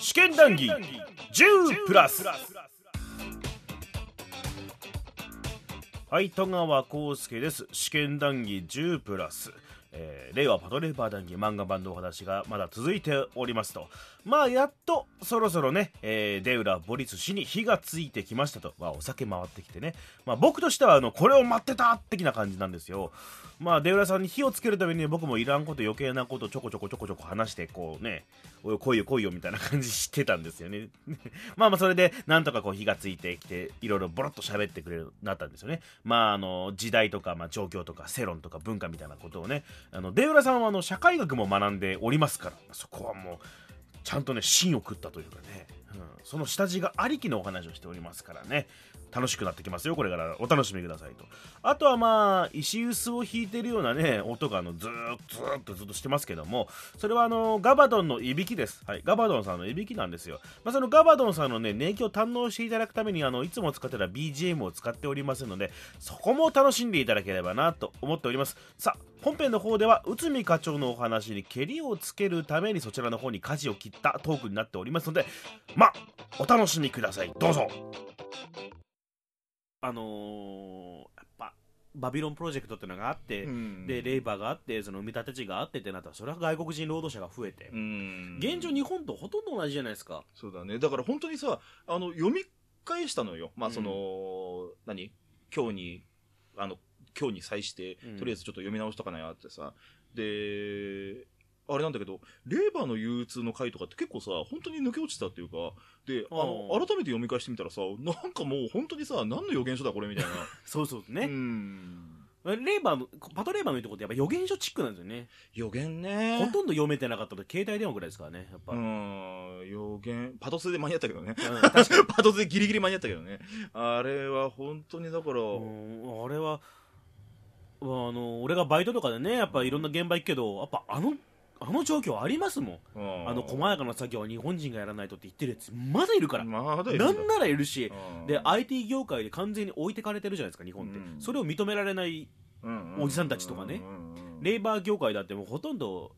試験談義10プラス。はい戸川康介です。試験談義10プラス。えー、令和パトレーバー談義漫画版のお話がまだ続いておりますと。まあやっとそろそろね、えー、デウラ・ボリス氏に火がついてきましたと、まあ、お酒回ってきてね、まあ、僕としてはあのこれを待ってた的な感じなんですよ。まあデウラさんに火をつけるために僕もいらんこと余計なことちょこちょこちょこちょこ話してこうねおい来いよ来いよみたいな感じしてたんですよね。まあまあそれでなんとかこう火がついてきていろいろボロッと喋ってくれるようになったんですよね。まああの時代とか、まあ、状況とか世論とか文化みたいなことをねあのデウラさんはあの社会学も学んでおりますから。そこはもうちゃんとね芯を食ったというかね、うん、その下地がありきのお話をしておりますからね。楽しくなってきますよこれから。お楽しみくださいと。あとはまあ石臼を弾いてるようなね音があのずーっとずっとずっとしてますけどもそれはあのガバドンのいびきです。はい。ガバドンさんのいびきなんですよ、まあ、そのガバドンさんのね年季を堪能していただくためにあのいつも使ってた BGM を使っておりますのでそこも楽しんでいただければなと思っております。さあ本編の方では内海課長のお話にけりをつけるためにそちらの方に舵を切ったトークになっておりますのでまあお楽しみください。どうぞ。あのー、やっぱバビロンプロジェクトっていうのがあって、うん、でレイバーがあってその埋め立て地があってってなったらそれは外国人労働者が増えて、うん、現状日本とほとんど同じじゃないですか。そうだね。だから本当にさあの読み返したのよ。まあその、うん、何？今日にあの今日に際して、とりあえずちょっと読み直しとかないなってさであれなんだけど、レーバーの憂鬱の回とかって結構さ、本当に抜け落ちたっていうか、で、あの、改めて読み返してみたらさ、なんかもう本当にさ、何の予言書だこれみたいな。そうそうね。うん。レーバーの、パトレーバーのいいとこってやっぱ予言書チックなんですよね。予言ね。ほとんど読めてなかったと携帯電話ぐらいですからね、やっぱ。うん、予言、パトスで間に合ったけどね。うん、確かに。パトスでギリギリ間に合ったけどね。あれは本当にだから。うん、あれは、あの、俺がバイトとかでね、やっぱいろんな現場行くけど、やっぱあのあの状況ありますもん、あの細やかな作業は日本人がやらないとって言ってるやつまだいるから、ま、なんならいるし、で IT 業界で完全に置いてかれてるじゃないですか日本って、それを認められないおじさんたちとかね、レーバー業界だってもうほとんど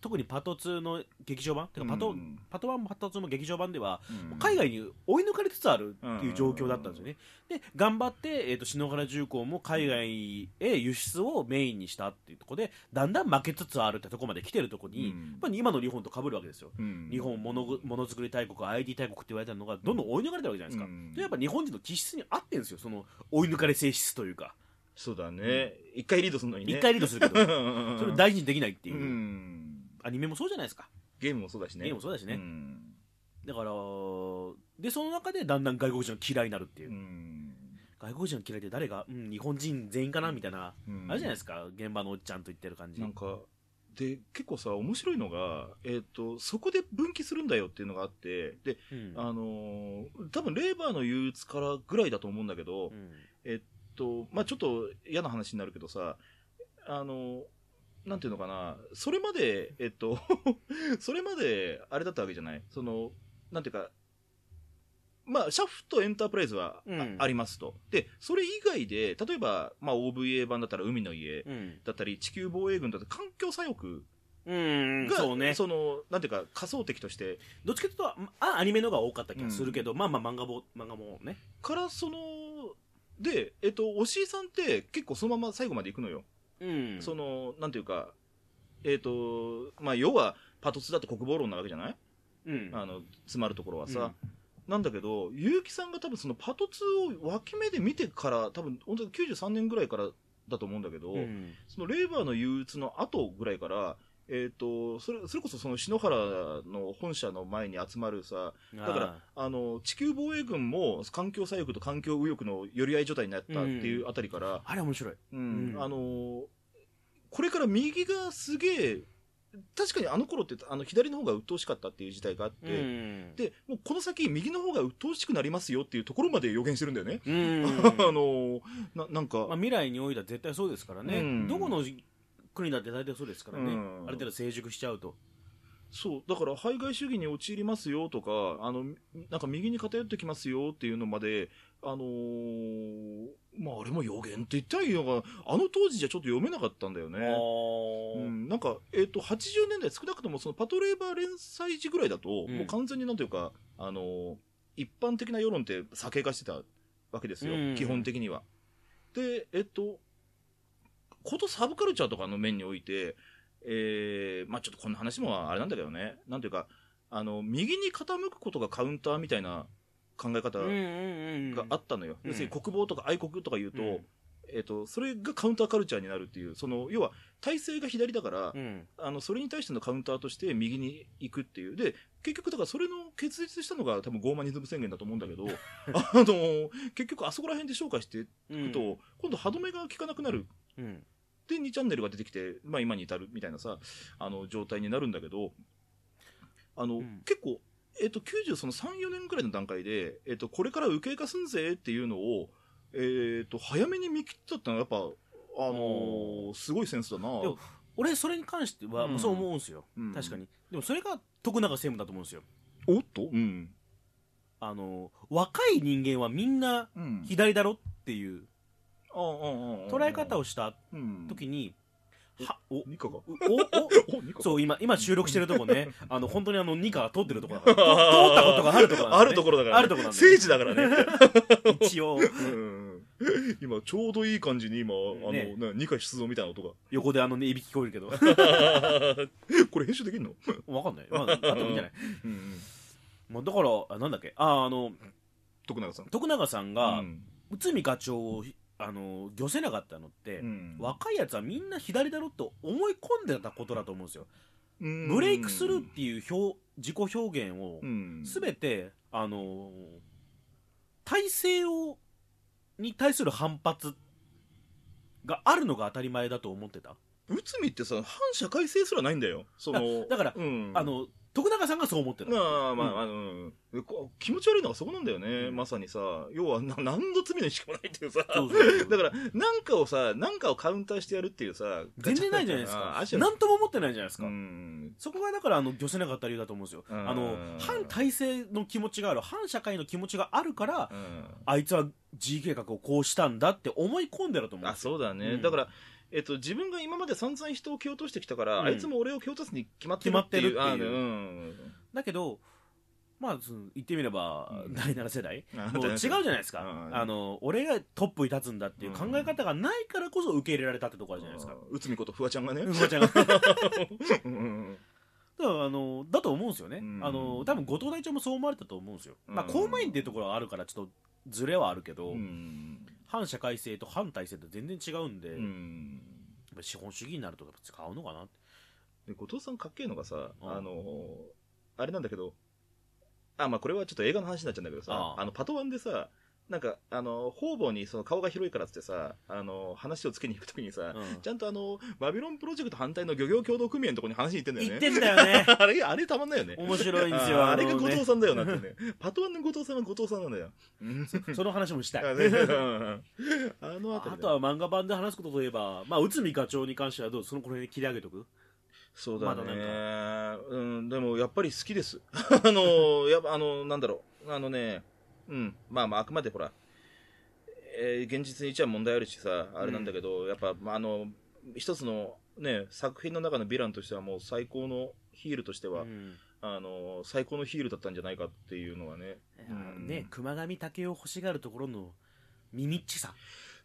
特にパト2の劇場版てかパト,、パト1もパト2も劇場版では、海外に追い抜かれつつあるっていう状況だったんですよね、で頑張って、えーと、篠原重工も海外へ輸出をメインにしたっていうところでだんだん負けつつあるってところまで来てるところに、やっぱり今の日本と被るわけですよ、日本ものものづくり大国 IT 大国って言われてるのがどんどん追い抜かれてるわけじゃないですか、でやっぱ日本人の気質に合ってるんですよその追い抜かれ性質というか。そうだね。一、回リードするのにね。一回リードするけど、それを大事にできないっていう。アニメもそうじゃないですか。ゲームもそうだしね。ゲームもそうだしね。だから、で、その中でだんだん外国人が嫌いになるっていう。外国人が嫌いって誰が、うん、日本人全員かなみたいな、あるじゃないですか。現場のおっちゃんと言ってる感じ。なんか、で結構さ面白いのが、えーと、そこで分岐するんだよっていうのがあってで、うん、あのー、多分レーバーの憂鬱からぐらいだと思うんだけど、うん、えっと、まあ、ちょっと嫌な話になるけどさ、あの、なんていうのかな、それまで、えっと それまで、あれだったわけじゃない？その、なんていうか、まあ、シャフトエンタープライズはあうん、ありますと。で、それ以外で、例えば、まあ、OVA 版だったら海の家だったり、うん、地球防衛軍だったら環境左翼が、そうね。その、なんていうか、仮想敵として。どっちかというと、あ、アニメのが多かった気がするけど、うん、まあまあ漫画も、漫画もね。から、その、で、えっと、おしいさんって結構そのまま最後まで行くのよ。うん。その、なんていうか、えっと、まあ、要は、パトツだって国防論なわけじゃない？うん。あの、詰まるところはさ。うん、なんだけど、結城さんが多分そのパトツを脇目で見てから、多分、本当に93年ぐらいからだと思うんだけど、うん、そのレーバーの憂鬱の後ぐらいから、えっ、ー、と、それ、それこそその篠原の本社の前に集まるさ、だから、あの、地球防衛軍も環境左翼と環境右翼の寄り合い状態になったっていうあたりから、うん、あれ面白い。うん、うん、あの、これから右がすげえ、確かにあの頃ってあの左の方が鬱陶しかったっていう時代があって、うん、でもうこの先右の方が鬱陶しくなりますよっていうところまで予言してるんだよね。あのななんか、まあ、未来においては絶対そうですからね、どこの国だって大体そうですからね、うん、ある程度成熟しちゃうと。そう。だから排外主義に陥りますよとかあのなんか右に偏ってきますよっていうのまであのー、まああれも予言って言ったらいいのか。あの当時じゃちょっと読めなかったんだよね。うん、なんか、えっ、ー、と、80年代少なくともそのパトレーバー連載時ぐらいだと、うん、もう完全になんというか、あのー、一般的な世論って避け化してたわけですよ、うん、基本的には。で、えっと、ことサブカルチャーとかの面において、えー、まあちょっとこんな話もあれなんだけどね、なんていうか、あの、右に傾くことがカウンターみたいな考え方があったのよ。要するに国防とか愛国とか言うと、うん、えっ、ー、と、それがカウンターカルチャーになるっていう、その、要は、体制が左だから、うん、あの、それに対してのカウンターとして右に行くっていう。で、結局、だからそれの結実したのが多分ゴーマニズム宣言だと思うんだけど、あの、結局あそこら辺で紹介していくと、うん、今度歯止めが効かなくなる。で、2チャンネルが出てきて、まあ今に至るみたいなさ、あの、状態になるんだけど、あの、結構、えっと、90その3、4年くらいの段階で、えっと、これから右傾化すんぜっていうのを、えっと、早めに見切ったってのはやっぱ、あのー、すごいセンスだな。俺、それに関しては、そう思うんですよ、うん、確かに。でも、それが徳永専務だと思うんですよ。おっと？うん。あのー、若い人間はみんな左だろっていう、捉え方をした時に、は、お、ニカがお、お、そう、今、今収録してるとこね、あの、本当にあの、ニカが通ってるところだから。通ったことがあるところあるところだから。あるところなんだ。聖地だからね。一応。今、ちょうどいい感じに今、あの、ニカ出動みたいな音が。横であのね、いびき聞こえるけど。これ編集できんの？わかんない。まあ、あってもいいんじゃない？まあ、だから、なんだっけ、あ、あの、徳永さん。徳永さんが、内海課長をあの漁せなかったのって、うん、若いやつはみんな左だろと思い込んでたことだと思うんですよ。ブレイクスルーっていう表自己表現を全て、あの体制をに対する反発があるのが当たり前だと思ってた。内海ってさ反社会性すらないんだよ。そのだから、うん、あの徳永さんがそう思ってるまあまあ、うん、あの気持ち悪いのがそこなんだよね、うん、まさにさ要はな何の罪のしかもないっていうさ。だから何かをさ何かをカウンターしてやるっていうさ全然ないじゃないですか。何とも思ってないじゃないですか、そこがだからあの漁せなかった理由だと思うんですよ、あの反体制の気持ちがある反社会の気持ちがあるから、あいつは G 計画をこうしたんだって思い込んでると思うあそうだね、だからえっと、自分が今まで散々人を蹴落としてきたから、うん、あいつも俺を蹴落とすに決まってるっていう。う、うん、だけど、まあ、言ってみれば、第7世代、もう違うじゃないですか、あの俺がトップに立つんだっていう考え方がないからこそ受け入れられたってところあるじゃないですか。内海ことフワちゃんがね。フワちゃんが。だからあのだと思うんですよね、あの多分後藤大長もそう思われたと思うんですよ、まあ、公務員っていうところはあるからちょっとずれはあるけど、反社会性と反体制って全然違うんで、うん、資本主義になると使うのかな。で後藤さんかっけえのがさ、あのあれなんだけどあまあこれはちょっと映画の話になっちゃうんだけどさあのパトワンでさなんか、あの、方々にその顔が広いからってさ、あの、話をつけに行くときにさ、うん、ちゃんとあの、バビロンプロジェクト反対の漁業協同組合のところに話に行ってんだよね。行ってんだよね。あれ、あれたまんないよね。面白いんですよ。あれが後藤さんだよなってね。パトワンの後藤さんは後藤さんなんだよ。その話もしたい。あのああとは漫画版で話すことといえば、まあ、内海課長に関してはどう？そのこれ切り上げとく？そうだね、ま、うん、でもやっぱり好きです。あの、やっぱあの、なんだろう、あのね、うん、まあまあ、あくまでほら、えー、現実に一は問題あるしさ、あれなんだけど、うん、やっぱ、まあ、あの、一つのね、作品の中のヴィランとしてはもう最高のヒールとしては、うん、あの、最高のヒールだったんじゃないかっていうのはね。うん、ね、熊上武雄欲しがるところの耳っちさ。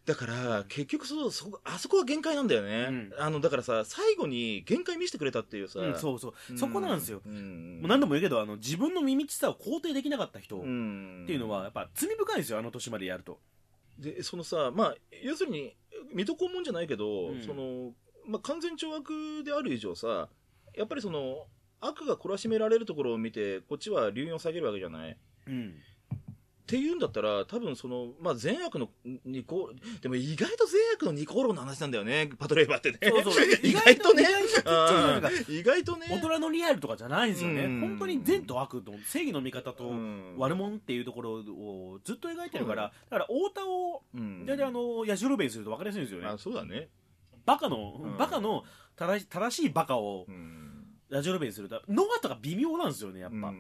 だから、結局そう、そあそこは限界なんだよね。うん、あの、だからさ、最後に限界見せてくれたっていうさ。うん、そうそう。そこなんですよ。うん、もう何度も言うけど、あの、自分の耳っちさを肯定できなかった人っていうのは、やっぱ罪深いんですよ、あの年までやると。で、そのさ、まあ、要するに、水戸黄門じゃないけど、うん、その、まあ、完全懲悪である以上さ、やっぱりその、悪が懲らしめられるところを見て、こっちは留飲を下げるわけじゃない。うん。っていうんだったら、多分その、まあ、善悪のニコ、でも意外と善悪のニコーロの話なんだよね、パトレーバーってね。そうそう。意外とね。意外とね。大人のリアルとかじゃないんですよね。本当に善と悪と、正義の味方と悪者っていうところをずっと描いてるから、だから太田を、大体あの、ヤジロベにすると分かりやすいんですよね。あ、そうだね。バカの、バカの正しいバカを、ラジオレベルにするとノアとか微妙なんですよねやっぱ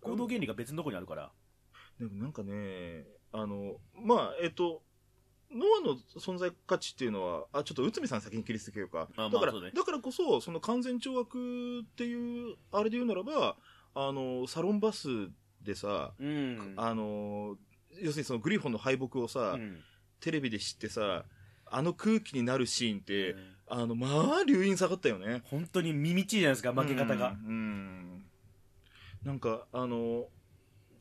行動原理が別のとこにあるからでもなんかねあのまあえっとノアの存在価値っていうのは、あ、ちょっと内海さん先に切りつけようか。だから、ね、だからこそ、その完全懲悪っていう、あれで言うならば、あの、サロンバスでさ、うん、あの、要するにそのグリフォンの敗北をさ、うん、テレビで知ってさ、あの空気になるシーンって、うん、あの、まあ、流飲下がったよね。本当に耳ちいじゃないですか、負け方が。うん。なんか、あの、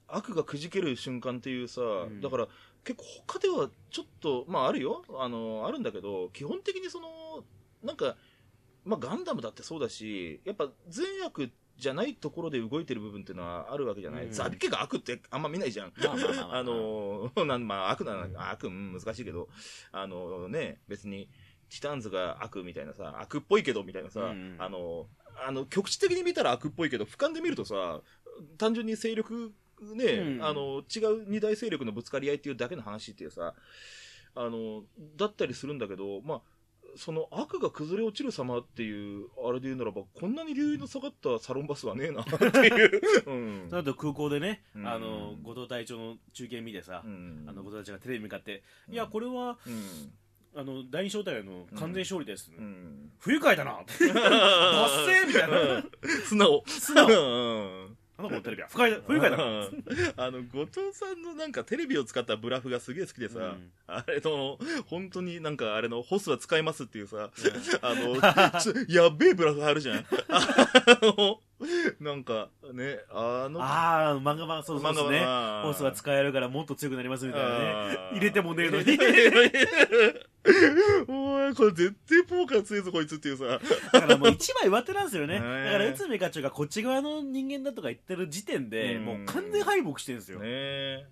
悪がくじける瞬間っていうさ、だから、結構他ではちょっと、まああるよ。あの、あるんだけど、基本的にその、なんか、まあガンダムだってそうだし、やっぱ善悪じゃないところで動いてる部分っていうのはあるわけじゃない。うん、ザビ家が悪ってあんま見ないじゃん。あの、なん、まあ悪な、悪、難しいけど、あのね、別に、ティターンズが悪みたいなさ、悪っぽいけどみたいなさ、うん、あの、あの、局地的に見たら悪っぽいけど、俯瞰で見るとさ、単純に勢力ね、うん、あの、違う二大勢力のぶつかり合いっていうだけの話っていうさ、あの、だったりするんだけど、まあ、その悪が崩れ落ちる様っていう、あれで言うならば、こんなに流位の下がったサロンバスはねえなっていう。うん。あと空港でね、うん、あの、後藤隊長の中継見てさ、うん、あの、後藤隊長がテレビ向かって、いや、これは、あの、第二小隊の完全勝利です。不愉快だなバッセーみたいな。素直。素直。あの子のテレビは不快だ、不愉快だ。あの、後藤さんのなんかテレビを使ったブラフがすげえ好きでさ、うん、あれの、本当になんかあれのホスは使えますっていうさ、あの、やべえブラフあるじゃん。あの、なんか、ね、あの、ああ、漫画版、そうそうですね。ホスは使えるからもっと強くなりますみたいなね。入れてもねえのに。おい、これ絶対ポーカー強いぞ、こいつっていうさ。だからもう一枚上手なんですよね。だから、内海課長がこっち側の人間だとか言ってる時点で、もう完全敗北してるんですよ。ね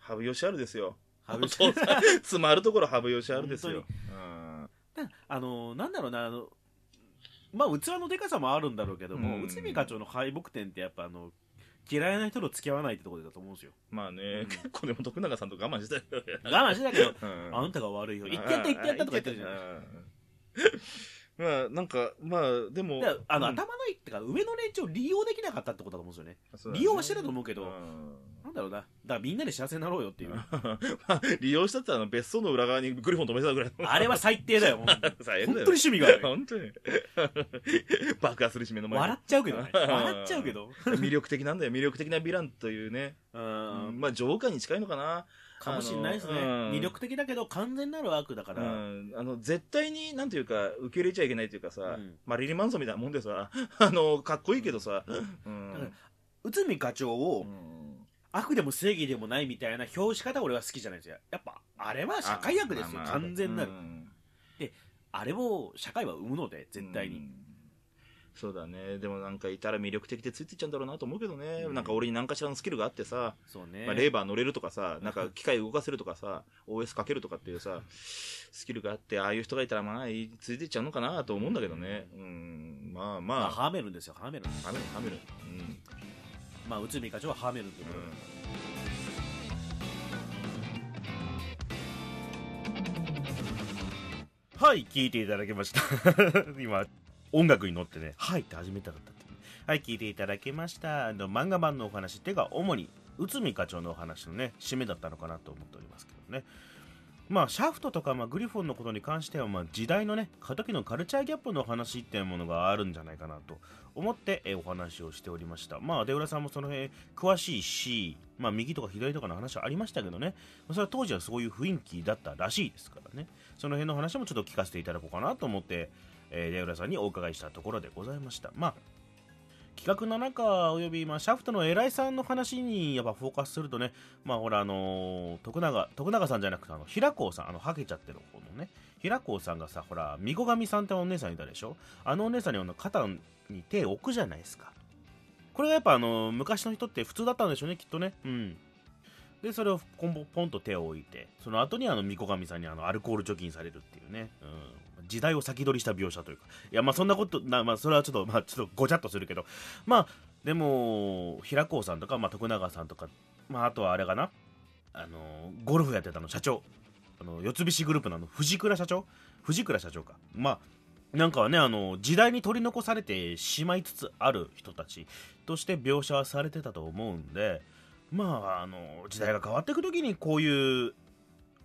羽生善治ですよ。羽生善治。詰まるところ羽生善治ですよ。あの、なんだろうな、あの、まあ、器のでかさもあるんだろうけども、うん、内海課長の敗北点ってやっぱあの、嫌いな人と付き合わないってところだと思うんですよ。まあね、うん、結構でも徳永さんと我慢してたよ我慢してたけど、うん、あんたが悪いよ。言ってやった言ってやったとか言ってるじゃないまあ、なんか、まあ、でも。あの、頭のいいってか、上の連中を利用できなかったってことだと思うんですよね。利用はしてたと思うけど、なんだろうな。だからみんなで幸せになろうよっていう。まあ、利用したってあの別荘の裏側にグリフォン止めてたぐらい。あれは最低だよ。最低。本当に趣味が悪い。本当に。爆破するし目の前笑っちゃうけどね。笑っちゃうけど。魅力的なんだよ。魅力的なヴィランというね。うん。まあ、ジョーカーに近いのかな。かもしれないですね、魅力的だけど完全なる悪だから、あの絶対になんていうか受け入れちゃいけないというかさ、うん、マリリン・マンソンみたいなもんでさ あのかっこいいけどさ、うん、内海課長を、悪でも正義でもないみたいな表し方俺は好きじゃないですよ。やっぱあれは社会悪ですよ、完全なる、であれを社会は生むので絶対に、そうだね。でもなんかいたら魅力的でついていっちゃうんだろうなと思うけどね、うん、なんか俺に何かしらのスキルがあってさ、そうね。まあ、レーバー乗れるとかさなんか機械動かせるとかさ OS かけるとかっていうさスキルがあってああいう人がいたらまあついていっちゃうのかなと思うんだけどね。うん。まあまあ、まあ、ハーメルンですよハーメルン。ハーメルンハーメルン。うん。まあ、内海課長はハーメルンということで、うん、はい、聞いていただきました。今、音楽に乗ってね、はいって始めたかったっていう、はい、聞いていただきました。あの漫画版のお話っていうか、主に内海課長のお話のね、締めだったのかなと思っておりますけどね。まあ、シャフトとか、まあ、グリフォンのことに関しては、まあ、時代のね、過渡期のカルチャーギャップの話っていうものがあるんじゃないかなと思って、えお話をしておりました。まあ、出浦さんもその辺詳しいし、まあ、右とか左とかの話はありましたけどね、それは当時はそういう雰囲気だったらしいですからね、その辺の話もちょっと聞かせていただこうかなと思って、えー、出浦さんにお伺いしたところでございました。まあ企画の中および、まあ、シャフトの偉いさんの話にやっぱフォーカスするとね、まあほらあのー、徳永、徳永さんじゃなくてあの、平子さん、あの、はけちゃってる方のね、平子さんがさ、ほら、みこがみさんってお姉さんいたでしょ？あのお姉さんにあの肩に手を置くじゃないですか。これがやっぱあの、昔の人って普通だったんでしょうね、きっとね。うん。で、それをポンポンと手を置いて、その後にあの、みこがみさんにあの、アルコール除菌されるっていうね。うん。時代を先取りした描写というか、いや、まあそんなことな、まあそれはちょっと、まあちょっとごちゃっとするけど、まあ、でも、平子さんとか、まあ徳永さんとか、まああとはあれかな、あの、ゴルフやってたの社長、あの、四つ菱グループのの、藤倉社長。藤倉社長か。まあ、なんかはねあの時代に取り残されてしまいつつある人たち。として描写はされてたと思うんで。まああの時代が変わっていく時にこういう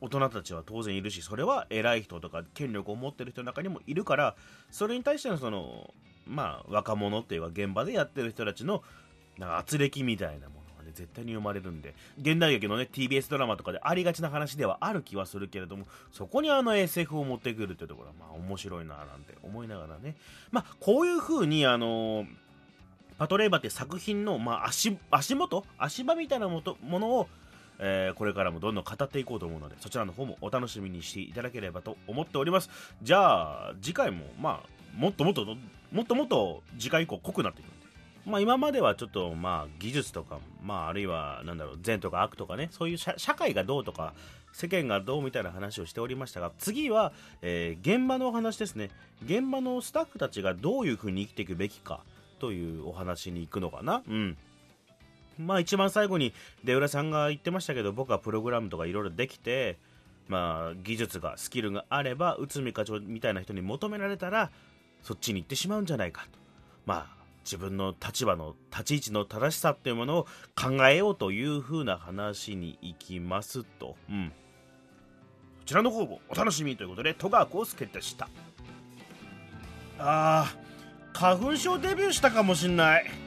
大人たちは当然いるしそれは偉い人とか権力を持ってる人の中にもいるからそれに対してのそのまあ若者っていうか現場でやってる人たちのなんか圧力みたいなものがね絶対に生まれるんで現代劇のね TBS ドラマとかでありがちな話ではある気はするけれどもそこにあの SF を持ってくるっていうところはまあ面白いななんて思いながらね。まあこういう風にあのパトレーバーって作品の、まあ足、足元？足場みたいなものをえー、これからもどんどん語っていこうと思うのでそちらの方もお楽しみにしていただければと思っております。じゃあ次回もまあもっともっともっともっと次回以降濃くなっていくんで。まあ今まではちょっとまあ技術とかまああるいはなんだろう善とか悪とかねそういう社会がどうとか世間がどうみたいな話をしておりましたが次は、えー、現場のお話ですね現場のスタッフたちがどういうふうに生きていくべきかというお話に行くのかな。うん。まあ一番最後に出浦さんが言ってましたけど僕はプログラムとかいろいろできてまあ技術がスキルがあれば内海課長みたいな人に求められたらそっちに行ってしまうんじゃないかと。まあ自分の立場の立ち位置の正しさっていうものを考えようという風な話に行きますと。うん。こちらの方もお楽しみということで戸川浩介でした。あー花粉症デビューしたかもしんない。